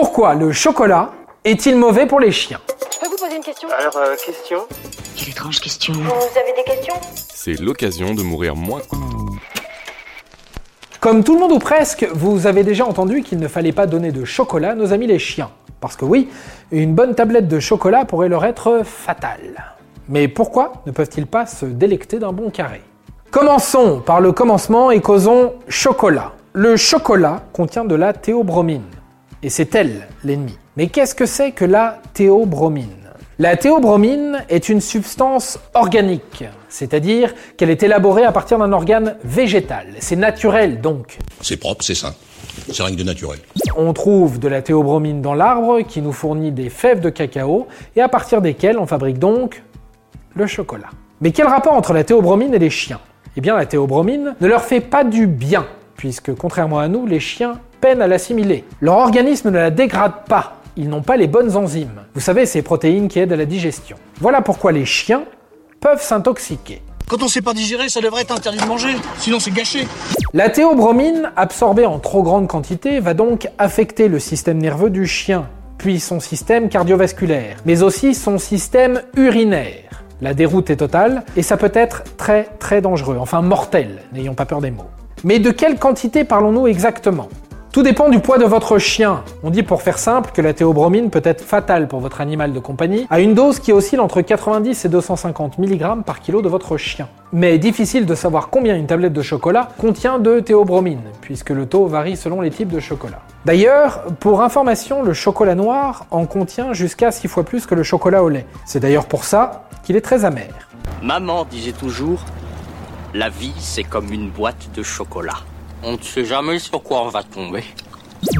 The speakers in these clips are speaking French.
Pourquoi le chocolat est-il mauvais pour les chiens Je peux vous poser une question? Alors, euh, question? Quelle étrange question. Vous avez des questions? C'est l'occasion de mourir moins. Comme tout le monde ou presque, vous avez déjà entendu qu'il ne fallait pas donner de chocolat à nos amis les chiens. Parce que oui, une bonne tablette de chocolat pourrait leur être fatale. Mais pourquoi ne peuvent-ils pas se délecter d'un bon carré? Commençons par le commencement et causons chocolat. Le chocolat contient de la théobromine. Et c'est elle l'ennemi. Mais qu'est-ce que c'est que la théobromine? La théobromine est une substance organique, c'est-à-dire qu'elle est élaborée à partir d'un organe végétal. C'est naturel donc. C'est propre, c'est sain. C'est rien que de naturel. On trouve de la théobromine dans l'arbre qui nous fournit des fèves de cacao et à partir desquelles on fabrique donc le chocolat. Mais quel rapport entre la théobromine et les chiens? Eh bien la théobromine ne leur fait pas du bien, puisque contrairement à nous, les chiens peinent à l'assimiler. Leur organisme ne la dégrade pas, ils n'ont pas les bonnes enzymes. Vous savez, ces protéines qui aident à la digestion. Voilà pourquoi les chiens peuvent s'intoxiquer. Quand on sait pas digérer, ça devrait être interdit de manger, sinon c'est gâché. La théobromine, absorbée en trop grande quantité, va donc affecter le système nerveux du chien, puis son système cardiovasculaire, mais aussi son système urinaire. La déroute est totale et ça peut être très très dangereux, enfin mortel, n'ayons pas peur des mots. Mais de quelle quantité parlons-nous exactement? Tout dépend du poids de votre chien. On dit pour faire simple que la théobromine peut être fatale pour votre animal de compagnie à une dose qui oscille entre 90 et 250 mg par kilo de votre chien. Mais difficile de savoir combien une tablette de chocolat contient de théobromine, puisque le taux varie selon les types de chocolat. D'ailleurs, pour information, le chocolat noir en contient jusqu'à 6 fois plus que le chocolat au lait. C'est d'ailleurs pour ça qu'il est très amer. Maman disait toujours, la vie c'est comme une boîte de chocolat. On ne sait jamais sur quoi on va tomber.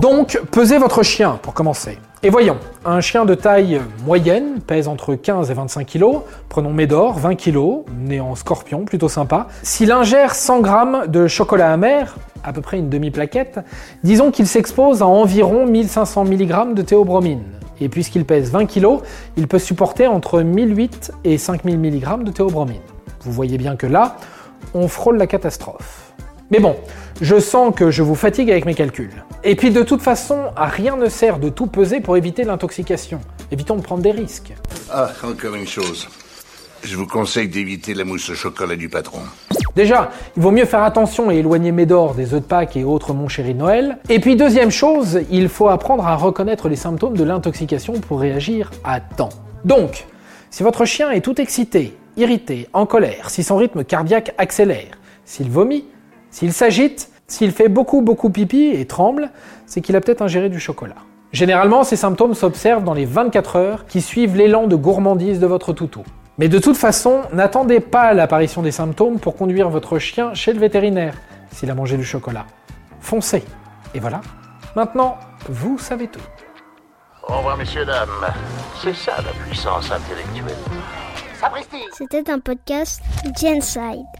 Donc, pesez votre chien pour commencer. Et voyons, un chien de taille moyenne pèse entre 15 et 25 kg. Prenons Médor, 20 kg, né en scorpion, plutôt sympa. S'il ingère 100 g de chocolat amer, à peu près une demi-plaquette, disons qu'il s'expose à environ 1500 mg de théobromine. Et puisqu'il pèse 20 kg, il peut supporter entre 1008 et 5000 mg de théobromine. Vous voyez bien que là, on frôle la catastrophe. Mais bon, je sens que je vous fatigue avec mes calculs. Et puis de toute façon, à rien ne sert de tout peser pour éviter l'intoxication. Évitons de prendre des risques. Ah, encore une chose. Je vous conseille d'éviter la mousse au chocolat du patron. Déjà, il vaut mieux faire attention et éloigner Médor des œufs de Pâques et autres mon chéri Noël. Et puis deuxième chose, il faut apprendre à reconnaître les symptômes de l'intoxication pour réagir à temps. Donc, si votre chien est tout excité, irrité, en colère, si son rythme cardiaque accélère, s'il vomit, s'il s'agite, s'il fait beaucoup beaucoup pipi et tremble, c'est qu'il a peut-être ingéré du chocolat. Généralement, ces symptômes s'observent dans les 24 heures qui suivent l'élan de gourmandise de votre toutou. Mais de toute façon, n'attendez pas l'apparition des symptômes pour conduire votre chien chez le vétérinaire s'il a mangé du chocolat. Foncez. Et voilà. Maintenant, vous savez tout. Au revoir, messieurs, dames. C'est ça la puissance intellectuelle. Sapristi C'était un podcast Genside.